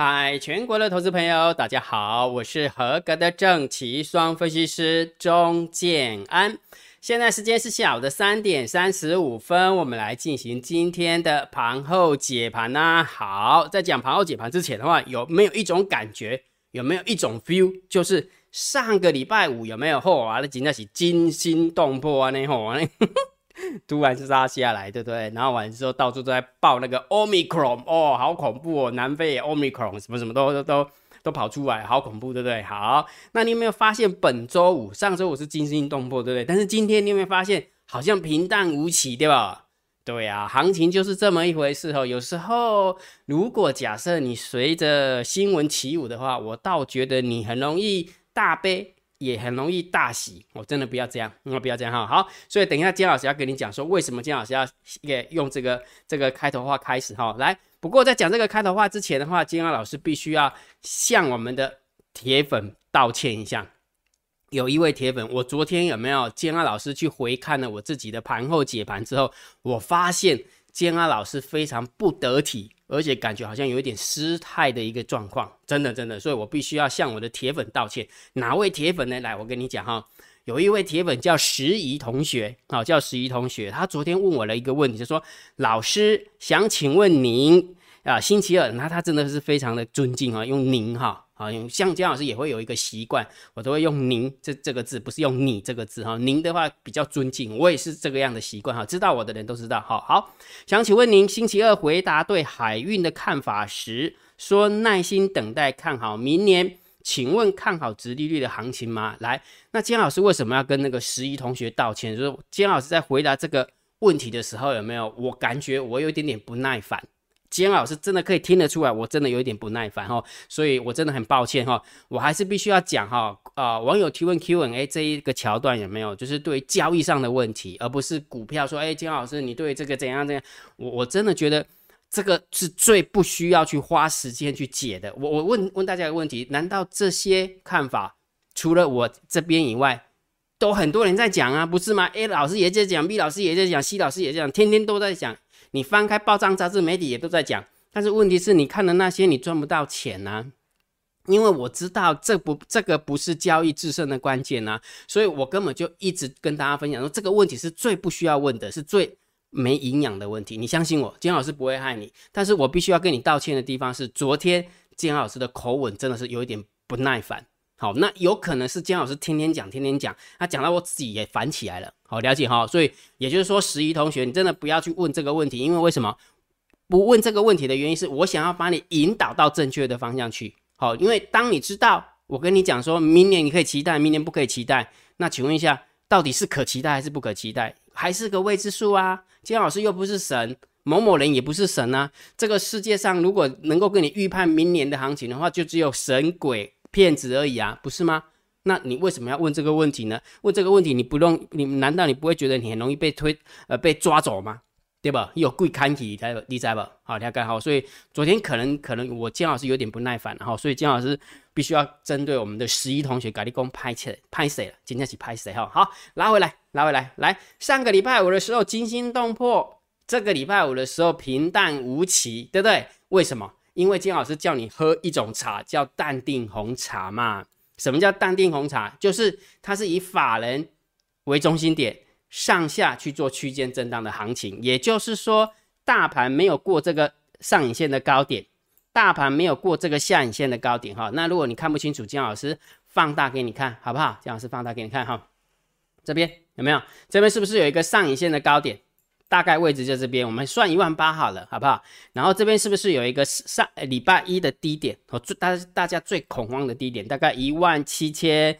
嗨，全国的投资朋友，大家好，我是合格的正奇双分析师钟建安。现在时间是下午的三点三十五分，我们来进行今天的盘后解盘呐。好，在讲盘后解盘之前的话，有没有一种感觉？有没有一种 feel？就是上个礼拜五有没有？后啊，那真的是惊心动魄啊！那吼啊！突然就杀下来，对不对？然后完之后到处都在报那个 omicron，哦，好恐怖哦，南非 omicron 什么什么都都都都跑出来，好恐怖，对不对？好，那你有没有发现本周五、上周五是惊心动魄，对不对？但是今天你有没有发现好像平淡无奇，对吧？对啊，行情就是这么一回事哦。有时候如果假设你随着新闻起舞的话，我倒觉得你很容易大悲。也很容易大喜，我真的不要这样，我不要这样哈。好，所以等一下金老师要跟你讲说，为什么金老师要也用这个这个开头话开始哈。来，不过在讲这个开头话之前的话，金老师必须要向我们的铁粉道歉一下。有一位铁粉，我昨天有没有金老师去回看了我自己的盘后解盘之后，我发现金老师非常不得体。而且感觉好像有一点失态的一个状况，真的真的，所以我必须要向我的铁粉道歉。哪位铁粉呢？来，我跟你讲哈，有一位铁粉叫石怡同学，好，叫石怡同学，他昨天问我了一个问题，就说老师想请问您啊，星期二，那他真的是非常的尊敬啊，用您哈。好，像姜老师也会有一个习惯，我都会用“您”这这个字，不是用“你”这个字哈。您的话比较尊敬，我也是这个样的习惯哈。知道我的人都知道。好好，想请问您，星期二回答对海运的看法时，说耐心等待看好明年，请问看好直利率的行情吗？来，那姜老师为什么要跟那个十一同学道歉？就是姜老师在回答这个问题的时候，有没有我感觉我有一点点不耐烦？金老师真的可以听得出来，我真的有一点不耐烦哈，所以我真的很抱歉哈，我还是必须要讲哈啊，网友提问 Q&A 这一个桥段有没有，就是对交易上的问题，而不是股票说，哎，金老师你对这个怎样怎样，我我真的觉得这个是最不需要去花时间去解的。我我问问大家一个问题，难道这些看法除了我这边以外，都很多人在讲啊，不是吗？A 老师也在讲，B 老师也在讲，C 老师也在讲，天天都在讲。你翻开报章杂志，媒体也都在讲，但是问题是你看的那些，你赚不到钱呐。因为我知道这不这个不是交易制胜的关键呐，所以我根本就一直跟大家分享说，这个问题是最不需要问的，是最没营养的问题。你相信我，金老师不会害你，但是我必须要跟你道歉的地方是，昨天金老师的口吻真的是有一点不耐烦。好，那有可能是姜老师天天讲，天天讲，他讲到我自己也烦起来了。好，了解哈。所以也就是说，十一同学，你真的不要去问这个问题，因为为什么不问这个问题的原因是，我想要把你引导到正确的方向去。好，因为当你知道我跟你讲说明年你可以期待，明年不可以期待，那请问一下，到底是可期待还是不可期待，还是个未知数啊？姜老师又不是神，某某人也不是神啊。这个世界上如果能够跟你预判明年的行情的话，就只有神鬼。骗子而已啊，不是吗？那你为什么要问这个问题呢？问这个问题，你不用你难道你不会觉得你很容易被推呃被抓走吗？对吧？有贵看体才理解吧？好，大家好。所以昨天可能可能我姜老师有点不耐烦哈，所以姜老师必须要针对我们的十一同学咖喱工拍起来拍谁了？今天起拍谁哈？好，拉回来拉回来来，上个礼拜五的时候惊心动魄，这个礼拜五的时候平淡无奇，对不对？为什么？因为金老师叫你喝一种茶，叫淡定红茶嘛。什么叫淡定红茶？就是它是以法人为中心点，上下去做区间震荡的行情。也就是说，大盘没有过这个上影线的高点，大盘没有过这个下影线的高点。哈，那如果你看不清楚，金老师放大给你看，好不好？金老师放大给你看哈。这边有没有？这边是不是有一个上影线的高点？大概位置在这边，我们算一万八好了，好不好？然后这边是不是有一个上礼拜一的低点？哦，最大大家最恐慌的低点，大概一万七千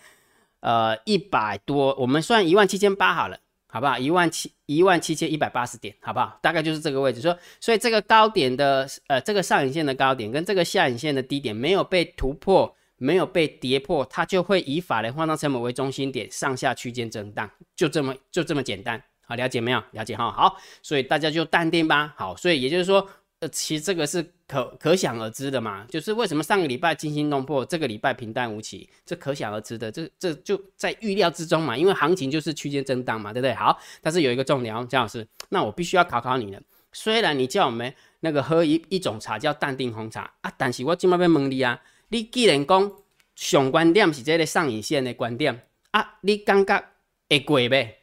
呃一百多，我们算一万七千八好了，好不好？一万七一万七千一百八十点，好不好？大概就是这个位置。说，所以这个高点的呃这个上影线的高点跟这个下影线的低点没有被突破，没有被跌破，它就会以法人换仓成本为中心点上下区间震荡，就这么就这么简单。好，了解没有？了解哈。好，所以大家就淡定吧。好，所以也就是说，呃，其实这个是可可想而知的嘛。就是为什么上个礼拜惊心动魄，这个礼拜平淡无奇，这可想而知的。这这就在预料之中嘛。因为行情就是区间震荡嘛，对不对？好，但是有一个重点，姜老师，那我必须要考考你了。虽然你叫我们那个喝一一种茶叫淡定红茶啊。但是我今麦要问你啊，你既然讲上观点是这个上影线的观点啊，你感觉会过呗？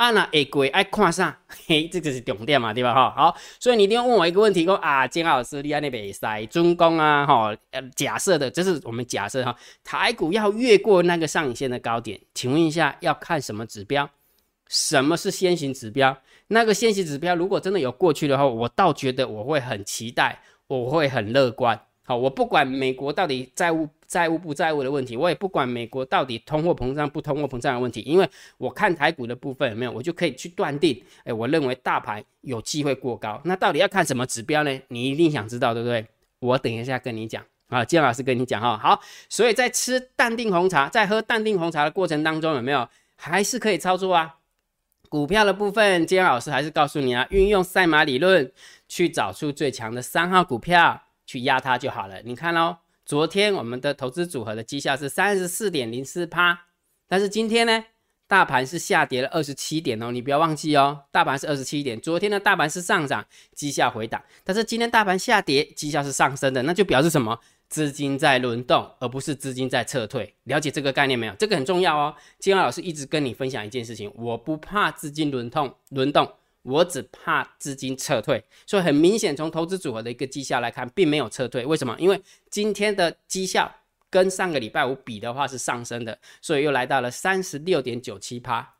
啊，那会过爱看啥？嘿，这个是重点嘛，对吧？哈，好，所以你一定要问我一个问题，说啊，金老师，你安尼袂使准讲啊，哈，呃，假设的，这是我们假设哈，台股要越过那个上影线的高点，请问一下，要看什么指标？什么是先行指标？那个先行指标如果真的有过去的话，我倒觉得我会很期待，我会很乐观。好，我不管美国到底债务债务不债务的问题，我也不管美国到底通货膨胀不通货膨胀的问题，因为我看台股的部分有没有，我就可以去断定，哎，我认为大盘有机会过高。那到底要看什么指标呢？你一定想知道，对不对？我等一下跟你讲啊，姜老师跟你讲哈。好，所以在吃淡定红茶，在喝淡定红茶的过程当中，有没有还是可以操作啊？股票的部分，姜老师还是告诉你啊，运用赛马理论去找出最强的三号股票。去压它就好了。你看哦，昨天我们的投资组合的绩效是三十四点零四趴，但是今天呢，大盘是下跌了二十七点哦。你不要忘记哦，大盘是二十七点，昨天的大盘是上涨，绩效回档，但是今天大盘下跌，绩效是上升的，那就表示什么？资金在轮动，而不是资金在撤退。了解这个概念没有？这个很重要哦。金安老师一直跟你分享一件事情，我不怕资金轮动，轮动。我只怕资金撤退，所以很明显，从投资组合的一个绩效来看，并没有撤退。为什么？因为今天的绩效跟上个礼拜五比的话是上升的，所以又来到了三十六点九七趴，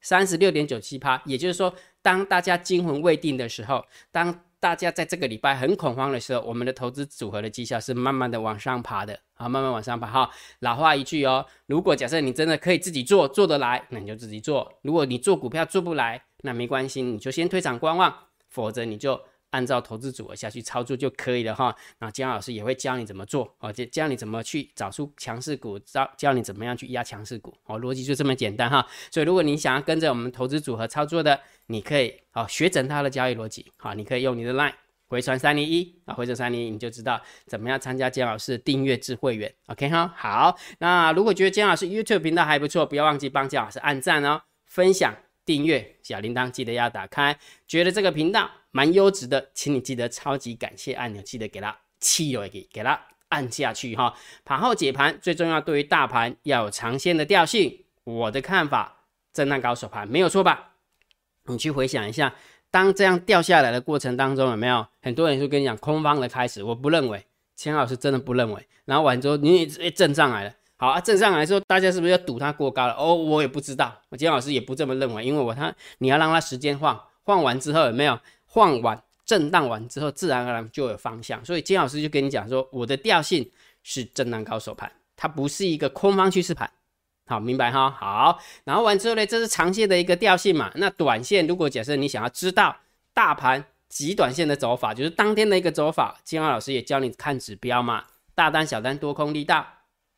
三十六点九七趴。也就是说，当大家惊魂未定的时候，当大家在这个礼拜很恐慌的时候，我们的投资组合的绩效是慢慢的往上爬的，啊，慢慢往上爬。哈，老话一句哦，如果假设你真的可以自己做，做得来，那你就自己做；如果你做股票做不来，那没关系，你就先退场观望，否则你就按照投资组合下去操作就可以了哈。那姜老师也会教你怎么做哦，就教你怎么去找出强势股，教教你怎么样去压强势股哦，逻辑就这么简单哈。所以如果你想要跟着我们投资组合操作的，你可以哦学整套的交易逻辑，好，你可以用你的 line 回传三零一啊，回传三零一，你就知道怎么样参加姜老师订阅制会员。OK 哈，好，那如果觉得姜老师 YouTube 频道还不错，不要忘记帮姜老师按赞哦，分享。订阅小铃铛记得要打开，觉得这个频道蛮优质的，请你记得超级感谢按钮，记得给它气了给给它按下去哈。盘后解盘最重要，对于大盘要有长线的调性。我的看法，震荡高手盘没有错吧？你去回想一下，当这样掉下来的过程当中，有没有很多人就跟你讲空方的开始？我不认为，钱老师真的不认为。然后完之后，你也震上来了。好啊，正上来说，大家是不是要赌它过高了？哦，我也不知道，我金老师也不这么认为，因为我他你要让它时间晃，晃完之后有没有晃完震荡完之后，自然而然就有方向。所以金老师就跟你讲说，我的调性是震荡高手盘，它不是一个空方趋势盘。好，明白哈？好，然后完之后呢，这是长线的一个调性嘛？那短线如果假设你想要知道大盘极短线的走法，就是当天的一个走法，金老师也教你看指标嘛，大单、小单、多空力道。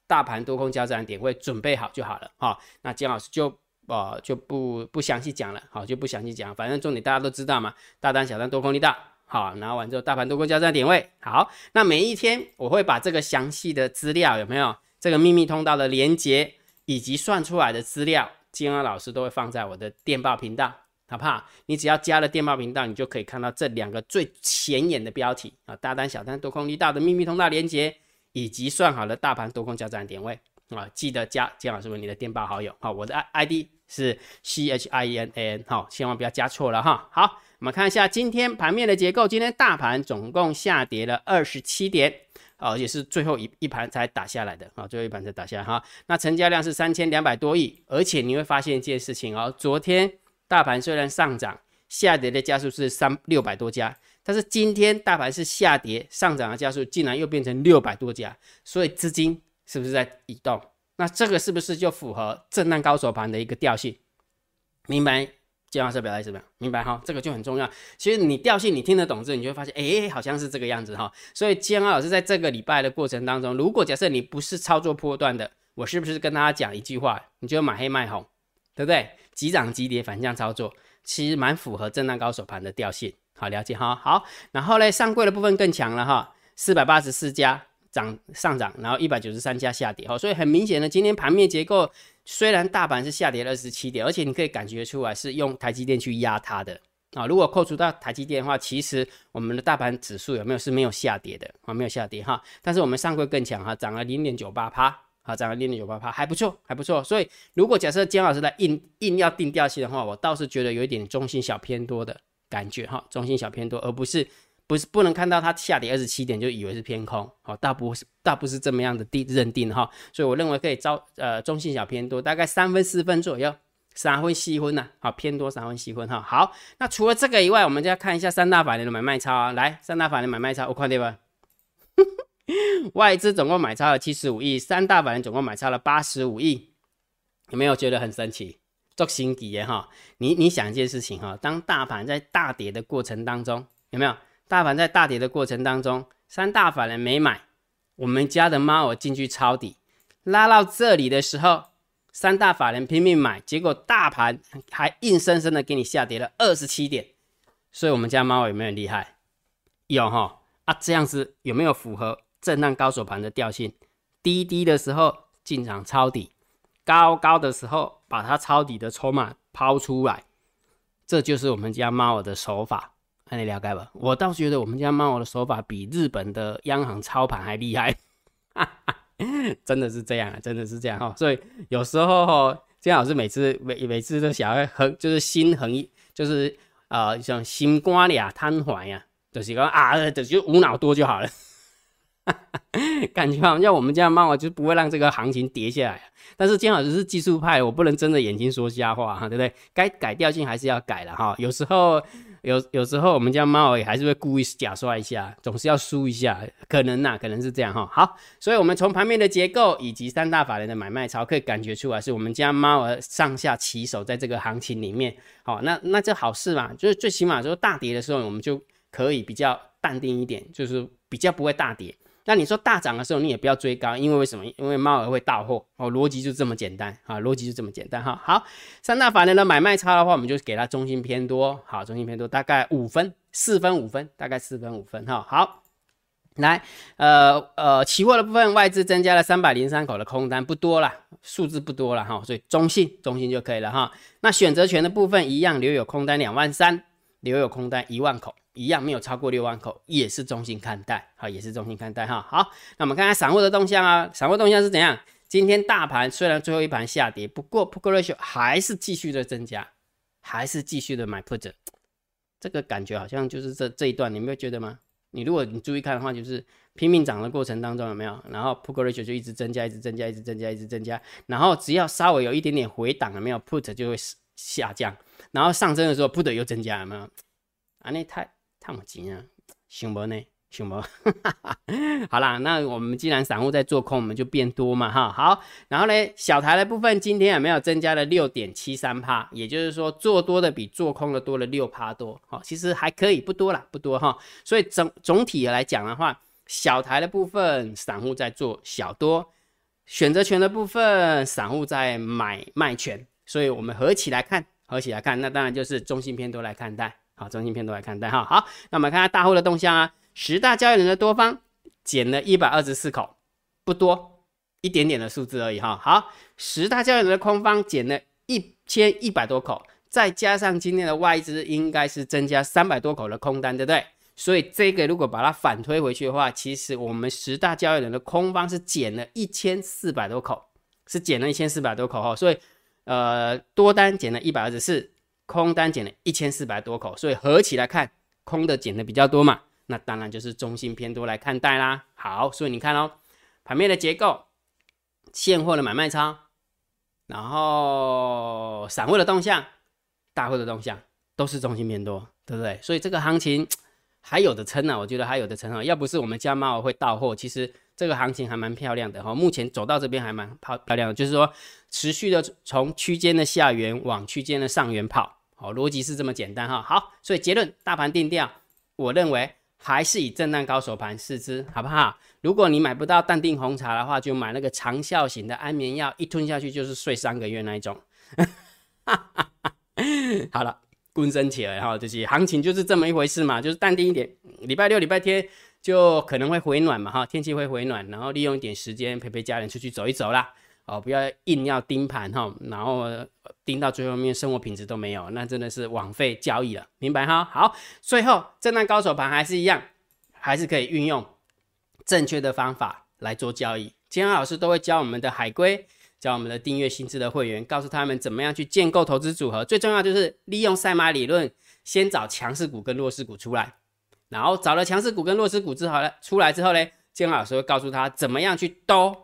大盘多空交战点位准备好就好了哈，那姜老师就呃就不不详细讲了，好就不详细讲，反正重点大家都知道嘛，大单小单多空力大，好，拿完之后大盘多空交战点位好，那每一天我会把这个详细的资料有没有这个秘密通道的连接以及算出来的资料，金安老师都会放在我的电报频道，好不好？你只要加了电报频道，你就可以看到这两个最显眼的标题啊，大单小单多空力大的秘密通道连接。以及算好了大盘多空交战点位啊，记得加姜老师为你的电报好友好，我的 I ID 是 C H I E N A N 好，千万不要加错了哈。好，我们看一下今天盘面的结构，今天大盘总共下跌了二十七点，哦，也是最后一一盘才打下来的啊，最后一盘才打下来哈。那成交量是三千两百多亿，而且你会发现一件事情哦，昨天大盘虽然上涨，下跌的家数是三六百多家。但是今天大盘是下跌，上涨的加速竟然又变成六百多家，所以资金是不是在移动？那这个是不是就符合震荡高手盘的一个调性？明白？姜老师表达什么？明白哈？这个就很重要。其实你调性你听得懂之后，你就会发现，哎，好像是这个样子哈。所以姜老师在这个礼拜的过程当中，如果假设你不是操作波段的，我是不是跟大家讲一句话？你就买黑卖红，对不对？急涨急跌反向操作，其实蛮符合震荡高手盘的调性。好了解哈，好，然后呢，上柜的部分更强了哈，四百八十四家涨上涨，然后一百九十三家下跌哈，所以很明显的，今天盘面结构虽然大盘是下跌了二十七点，而且你可以感觉出来是用台积电去压它的，啊。如果扣除到台积电的话，其实我们的大盘指数有没有是没有下跌的啊？没有下跌哈。但是我们上柜更强哈，涨了零点九八趴，啊，涨了零点九八趴，还不错，还不错。所以如果假设姜老师来硬硬要定调性的话，我倒是觉得有一点中性小偏多的感觉哈，中性小偏多，而不是。不是不能看到它下跌二十七点就以为是偏空，好，大不是大不是这么样的定认定哈，所以我认为可以招呃中性小偏多，大概三分四分左右，三分细分呐，好偏多三分细分哈，好，那除了这个以外，我们就要看一下三大法人的买卖超啊，来三大法人买卖超，我看对吧？外资总共买超了七十五亿，三大法人总共买超了八十五亿，有没有觉得很神奇？做新底耶哈，你你想一件事情哈，当大盘在大跌的过程当中，有没有？大盘在大跌的过程当中，三大法人没买，我们家的猫儿进去抄底，拉到这里的时候，三大法人拼命买，结果大盘还硬生生的给你下跌了二十七点，所以我们家猫有没有厉害？有哈啊，这样子有没有符合震荡高手盘的调性？低低的时候进场抄底，高高的时候把它抄底的筹码抛出来，这就是我们家猫儿的手法。那你了解吧？我倒觉得我们家猫我的手法比日本的央行操盘还厉害，真的是这样啊，真的是这样哈。所以有时候姜老师每次每每次都想要很，就是心很，就是啊像心瓜俩瘫痪呀，就是讲啊，就无脑多就好了。感觉好像我们家猫就不会让这个行情跌下来。但是姜老师是技术派，我不能睁着眼睛说瞎话哈，对不对？该改调性还是要改了哈。有时候。有有时候我们家猫也还是会故意假摔一下，总是要输一下，可能呐，可能是这样哈。好，所以我们从盘面的结构以及三大法人的买卖潮，可以感觉出来是我们家猫儿上下起手在这个行情里面。好，那那这好事嘛，就是最起码说大跌的时候，我们就可以比较淡定一点，就是比较不会大跌。那你说大涨的时候，你也不要追高，因为为什么？因为猫儿会到货哦，逻辑就这么简单啊，逻辑就这么简单哈。好，三大法人的买卖差的话，我们就给它中心偏多，好，中心偏多大概五分，四分五分，大概四分五分哈。好，来，呃呃，期货的部分外资增加了三百零三口的空单，不多了，数字不多了哈，所以中性中性就可以了哈。那选择权的部分一样留有空单两万三，留有空单一万口。一样没有超过六万口，也是中性看待，好，也是中性看待哈。好，那我们看看散户的动向啊，散户动向是怎样？今天大盘虽然最后一盘下跌，不过 put ratio 还是继续的增加，还是继续的买 put，这个感觉好像就是这这一段，你没有觉得吗？你如果你注意看的话，就是拼命涨的过程当中有没有？然后 put ratio 就一直增加，一直增加，一直增加，一直增加，然后只要稍微有一点点回档了没有，put 就会下降，然后上升的时候 put 又增加了没有？啊，那太。那么急啊，熊博呢？熊博，好啦，那我们既然散户在做空，我们就变多嘛，哈，好，然后呢，小台的部分今天有没有增加了六点七三帕？也就是说，做多的比做空的多了六帕多，好，其实还可以，不多啦，不多哈。所以总总体来讲的话，小台的部分散户在做小多，选择权的部分散户在买卖权，所以我们合起来看，合起来看，那当然就是中性偏多来看待。好，中心片都来看待哈。好，那我们看看大户的动向啊。十大交易人的多方减了一百二十四口，不多，一点点的数字而已哈。好，十大交易人的空方减了一千一百多口，再加上今天的外资应该是增加三百多口的空单，对不对？所以这个如果把它反推回去的话，其实我们十大交易人的空方是减了一千四百多口，是减了一千四百多口哈。所以呃，多单减了一百二十四。空单减了一千四百多口，所以合起来看，空的减的比较多嘛，那当然就是中性偏多来看待啦。好，所以你看哦，盘面的结构，现货的买卖超，然后散户的动向，大户的动向，都是中性偏多，对不对？所以这个行情还有的撑呢，我觉得还有的撑啊。要不是我们家猫会到货，其实这个行情还蛮漂亮的哈。目前走到这边还蛮漂漂亮的，就是说持续的从区间的下缘往区间的上缘跑。好，逻辑是这么简单哈。好，所以结论，大盘定调，我认为还是以震荡高手盘试之，好不好？如果你买不到淡定红茶的话，就买那个长效型的安眠药，一吞下去就是睡三个月那一种。好了，躬身起来哈，这些行情就是这么一回事嘛，就是淡定一点。礼拜六、礼拜天就可能会回暖嘛哈，天气会回暖，然后利用一点时间陪陪家人出去走一走啦。哦，不要硬要盯盘哈，然后。盯到最后面，生活品质都没有，那真的是枉费交易了，明白哈？好，最后震荡高手盘还是一样，还是可以运用正确的方法来做交易。金安老师都会教我们的海龟，教我们的订阅新知的会员，告诉他们怎么样去建构投资组合。最重要就是利用赛马理论，先找强势股跟弱势股出来，然后找了强势股跟弱势股之后呢，出来之后呢，金安老师会告诉他怎么样去兜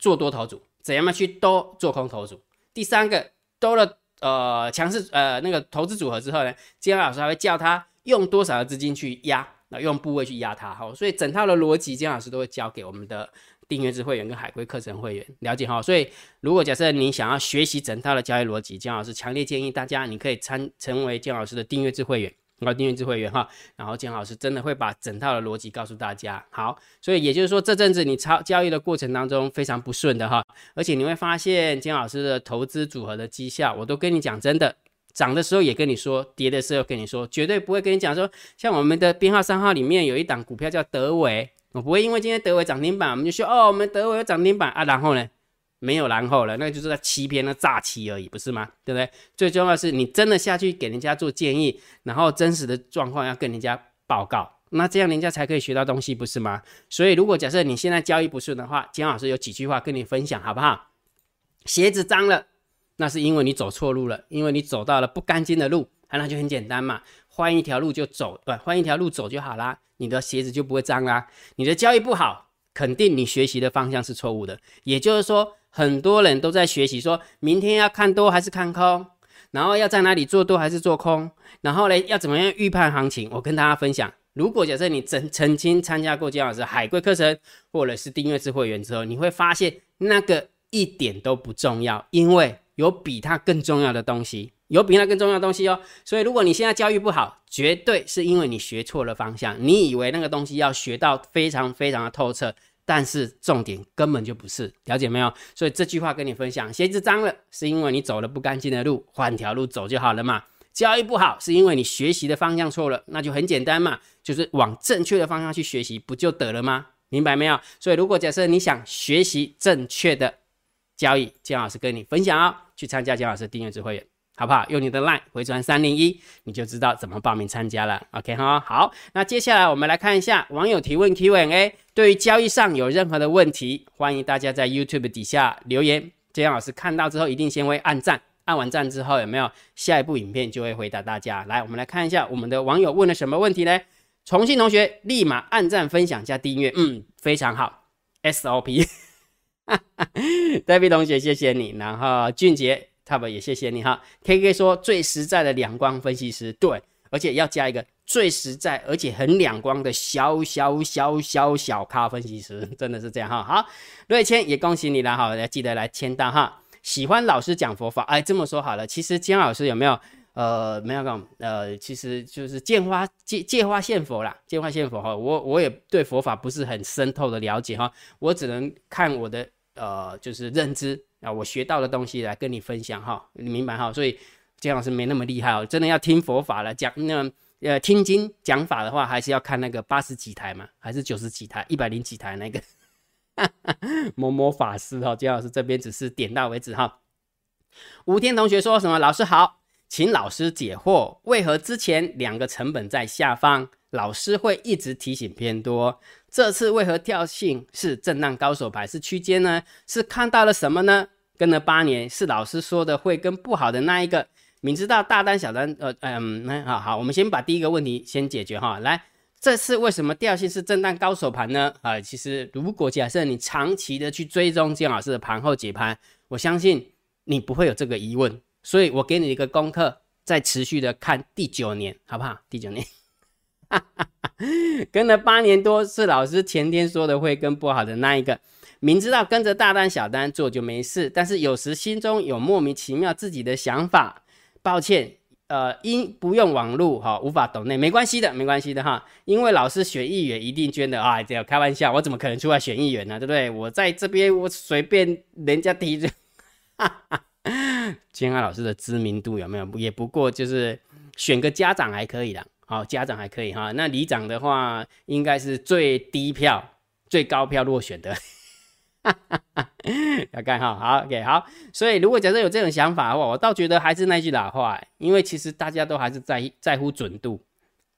做多头组，怎样去多做空头组。第三个多了呃强势呃那个投资组合之后呢，金老师还会教他用多少的资金去压，那用部位去压它。哈，所以整套的逻辑，金老师都会教给我们的。订阅制会员跟海龟课程会员了解哈，所以如果假设你想要学习整套的交易逻辑，姜老师强烈建议大家，你可以参成为姜老师的订阅制会员，后订阅制会员哈，然后金老师真的会把整套的逻辑告诉大家。好，所以也就是说这阵子你操交易的过程当中非常不顺的哈，而且你会发现金老师的投资组合的绩效，我都跟你讲真的，涨的时候也跟你说，跌的时候跟你说，绝对不会跟你讲说，像我们的编号三号里面有一档股票叫德维。我不会因为今天德伟涨停板，我们就说哦，我们德伟有涨停板啊，然后呢，没有然后了，那就是在欺骗、那诈欺而已，不是吗？对不对？最重要是你真的下去给人家做建议，然后真实的状况要跟人家报告，那这样人家才可以学到东西，不是吗？所以如果假设你现在交易不顺的话，金老师有几句话跟你分享，好不好？鞋子脏了，那是因为你走错路了，因为你走到了不干净的路，那就很简单嘛，换一条路就走，对，换一条路走就好啦。你的鞋子就不会脏啦。你的交易不好，肯定你学习的方向是错误的。也就是说，很多人都在学习，说明天要看多还是看空，然后要在哪里做多还是做空，然后呢，要怎么样预判行情？我跟大家分享，如果假设你曾曾经参加过姜老师海龟课程，或者是订阅制会员之后，你会发现那个一点都不重要，因为有比它更重要的东西。有比那更重要的东西哦，所以如果你现在教育不好，绝对是因为你学错了方向。你以为那个东西要学到非常非常的透彻，但是重点根本就不是，了解没有？所以这句话跟你分享，鞋子脏了是因为你走了不干净的路，换条路走就好了嘛。交易不好是因为你学习的方向错了，那就很简单嘛，就是往正确的方向去学习，不就得了吗？明白没有？所以如果假设你想学习正确的交易，姜老师跟你分享哦，去参加姜老师订阅制会员。好不好？用你的 line 回传三零一，你就知道怎么报名参加了。OK 哈，好，那接下来我们来看一下网友提问 Q&A。对于交易上有任何的问题，欢迎大家在 YouTube 底下留言，这样老师看到之后一定先会按赞，按完赞之后有没有下一部影片就会回答大家。来，我们来看一下我们的网友问了什么问题呢？重庆同学立马按赞、分享加订阅，嗯，非常好。SOP，哈哈，David 同学谢谢你，然后俊杰。他们也谢谢你哈，K K 说最实在的两光分析师，对，而且要加一个最实在而且很两光的小小小小小咖分析师，真的是这样哈。好，瑞谦也恭喜你了哈，要记得来签到哈。喜欢老师讲佛法，哎，这么说好了，其实姜老师有没有呃没有讲呃，其实就是见花借借花献佛啦，借花献佛哈。我我也对佛法不是很深透的了解哈，我只能看我的呃就是认知。啊，我学到的东西来跟你分享哈，你明白哈？所以姜老师没那么厉害哦，真的要听佛法了讲，那呃听经讲法的话，还是要看那个八十几台嘛，还是九十几台、一百零几台那个 某某法师哈。姜老师这边只是点到为止哈。吴天同学说什么？老师好，请老师解惑，为何之前两个成本在下方，老师会一直提醒偏多？这次为何跳性是震荡高手牌是区间呢？是看到了什么呢？跟了八年是老师说的会跟不好的那一个，明知道大单小单，呃嗯，那好好，我们先把第一个问题先解决哈。来，这次为什么调性是震荡高手盘呢？啊，其实如果假设你长期的去追踪金老师的盘后解盘，我相信你不会有这个疑问。所以我给你一个功课，再持续的看第九年，好不好？第九年。跟了八年多，是老师前天说的会跟不好的那一个，明知道跟着大单小单做就没事，但是有时心中有莫名其妙自己的想法。抱歉，呃，因不用网络哈，无法懂内，没关系的，没关系的哈。因为老师选议员一定捐的啊，这样开玩笑，我怎么可能出来选议员呢？对不对？我在这边，我随便人家提着，哈 哈。金安老师的知名度有没有？也不过就是选个家长还可以的。好，家长还可以哈。那里长的话，应该是最低票、最高票落选的。要看哈，好，OK，好。所以如果假设有这种想法的话，我倒觉得还是那句老话，因为其实大家都还是在在乎准度。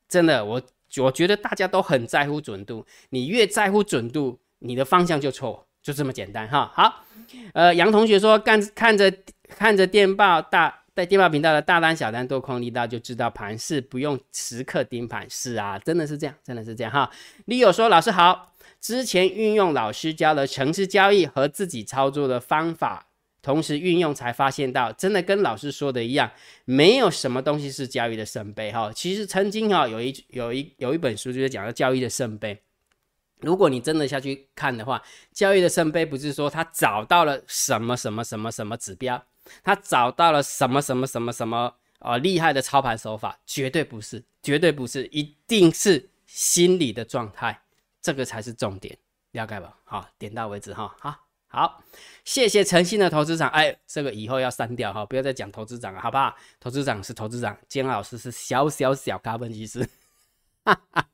真的，我我觉得大家都很在乎准度。你越在乎准度，你的方向就错，就这么简单哈。好，呃，杨同学说，看看着看着电报大在电报频道的大单小单多空力道，就知道盘势不用时刻盯盘。是啊，真的是这样，真的是这样哈。李友说，老师好。之前运用老师教的城市交易和自己操作的方法，同时运用才发现到，真的跟老师说的一样，没有什么东西是交易的圣杯哈。其实曾经哈有一有一有一本书就是讲的交易的圣杯。如果你真的下去看的话，交易的圣杯不是说他找到了什么什么什么什么指标，他找到了什么什么什么什么呃厉害的操盘手法，绝对不是，绝对不是，一定是心理的状态。这个才是重点，了解吧？好，点到为止哈。好，好，谢谢诚信的投资长。哎，这个以后要删掉哈，不要再讲投资长了，好不好？投资长是投资长，姜老师是小小小咖分析师。哈哈，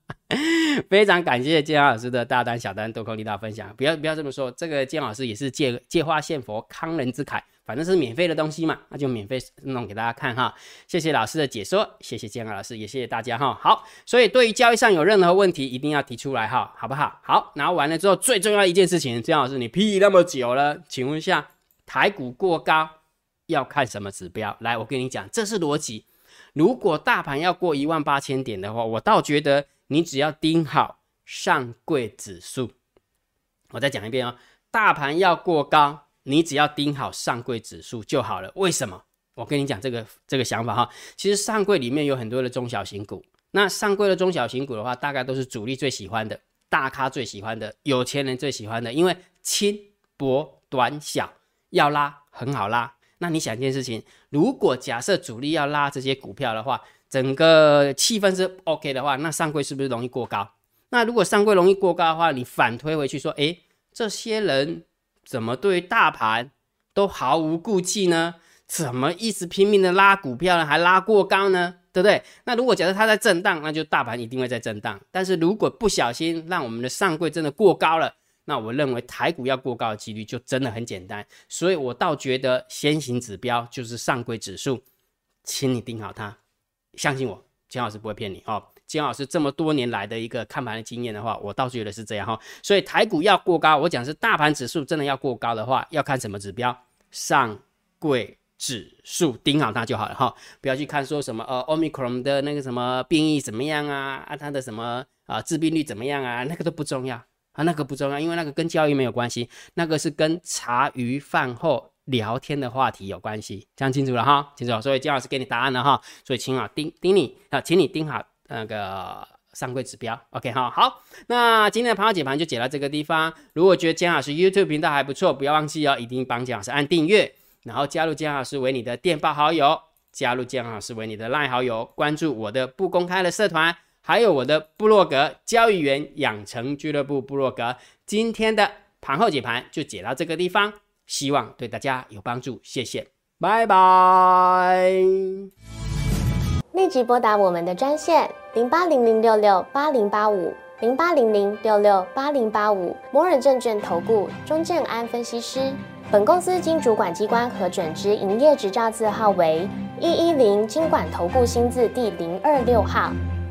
非常感谢姜老师的大单小单多空力道分享。不要不要这么说，这个姜老师也是借借花献佛，康人之慨。反正是免费的东西嘛，那就免费弄给大家看哈。谢谢老师的解说，谢谢建安老师，也谢谢大家哈。好，所以对于交易上有任何问题，一定要提出来哈，好不好？好，然后完了之后，最重要一件事情，建老师你批那么久了，请问一下，台股过高要看什么指标？来，我跟你讲，这是逻辑。如果大盘要过一万八千点的话，我倒觉得你只要盯好上柜指数。我再讲一遍啊，大盘要过高。你只要盯好上柜指数就好了。为什么？我跟你讲这个这个想法哈。其实上柜里面有很多的中小型股，那上柜的中小型股的话，大概都是主力最喜欢的，大咖最喜欢的，有钱人最喜欢的，因为轻薄短小，要拉很好拉。那你想一件事情，如果假设主力要拉这些股票的话，整个气氛是 OK 的话，那上柜是不是容易过高？那如果上柜容易过高的话，你反推回去说，诶，这些人。怎么对大盘都毫无顾忌呢？怎么一直拼命的拉股票呢？还拉过高呢？对不对？那如果假设它在震荡，那就大盘一定会在震荡。但是如果不小心让我们的上柜真的过高了，那我认为台股要过高的几率就真的很简单。所以我倒觉得先行指标就是上柜指数，请你盯好它，相信我，金老师不会骗你哦。金老师这么多年来的一个看盘的经验的话，我倒觉得是这样哈。所以台股要过高，我讲是大盘指数真的要过高的话，要看什么指标？上柜指数盯好它就好了哈，不要去看说什么呃，omicron 的那个什么变异怎么样啊，啊它的什么啊致病率怎么样啊，那个都不重要啊，那个不重要，因为那个跟交易没有关系，那个是跟茶余饭后聊天的话题有关系，讲清楚了哈，清楚。所以金老师给你答案了哈，所以请啊盯盯你啊，请你盯好。那个上柜指标，OK 哈，好，那今天的盘后解盘就解到这个地方。如果觉得姜老师 YouTube 频道还不错，不要忘记哦，一定帮姜老师按订阅，然后加入姜老师为你的电报好友，加入姜老师为你的 LINE 好友，关注我的不公开的社团，还有我的部落格交易员养成俱乐部部落格。今天的盘后解盘就解到这个地方，希望对大家有帮助，谢谢，拜拜。立即拨打我们的专线零八零零六六八零八五零八零零六六八零八五摩尔证券投顾钟正安分析师。本公司经主管机关核准之营业执照字号为一一零金管投顾新字第零二六号。